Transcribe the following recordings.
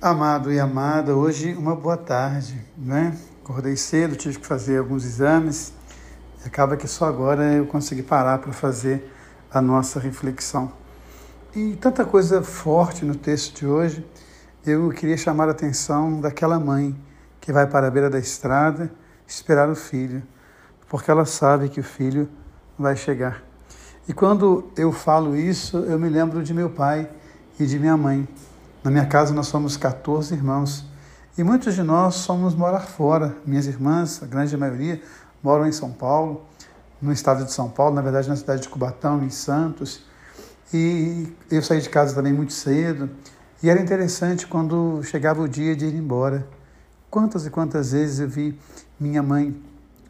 Amado e amada, hoje uma boa tarde, né? Acordei cedo, tive que fazer alguns exames. Acaba que só agora eu consegui parar para fazer a nossa reflexão. E tanta coisa forte no texto de hoje, eu queria chamar a atenção daquela mãe que vai para a beira da estrada esperar o filho, porque ela sabe que o filho vai chegar. E quando eu falo isso, eu me lembro de meu pai e de minha mãe. Na minha casa nós somos 14 irmãos e muitos de nós somos morar fora. Minhas irmãs, a grande maioria, moram em São Paulo, no estado de São Paulo, na verdade na cidade de Cubatão, em Santos. E eu saí de casa também muito cedo. E era interessante quando chegava o dia de ir embora. Quantas e quantas vezes eu vi minha mãe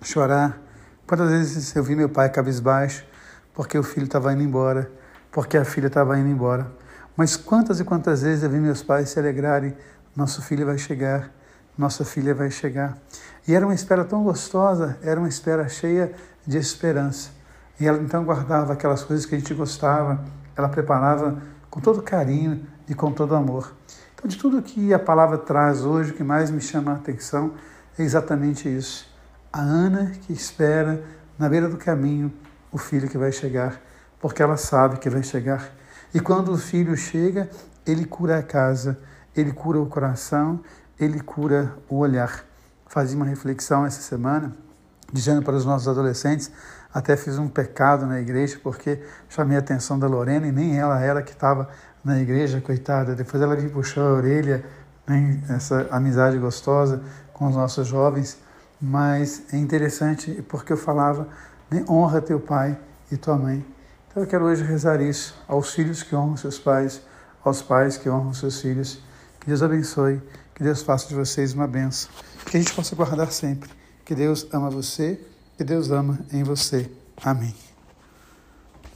chorar, quantas vezes eu vi meu pai cabisbaixo, porque o filho estava indo embora, porque a filha estava indo embora. Mas quantas e quantas vezes eu vi meus pais se alegrarem, nosso filho vai chegar, nossa filha vai chegar. E era uma espera tão gostosa, era uma espera cheia de esperança. E ela então guardava aquelas coisas que a gente gostava, ela preparava com todo carinho e com todo amor. Então, de tudo que a palavra traz hoje, o que mais me chama a atenção é exatamente isso. A Ana que espera na beira do caminho o filho que vai chegar, porque ela sabe que vai chegar. E quando o filho chega, ele cura a casa, ele cura o coração, ele cura o olhar. Fazia uma reflexão essa semana, dizendo para os nossos adolescentes, até fiz um pecado na igreja, porque chamei a atenção da Lorena e nem ela era que estava na igreja, coitada. Depois ela me puxou a orelha, né, essa amizade gostosa com os nossos jovens. Mas é interessante porque eu falava, né, honra teu pai e tua mãe. Eu quero hoje rezar isso aos filhos que honram seus pais, aos pais que honram seus filhos. Que Deus abençoe, que Deus faça de vocês uma benção, que a gente possa guardar sempre. Que Deus ama você, que Deus ama em você. Amém.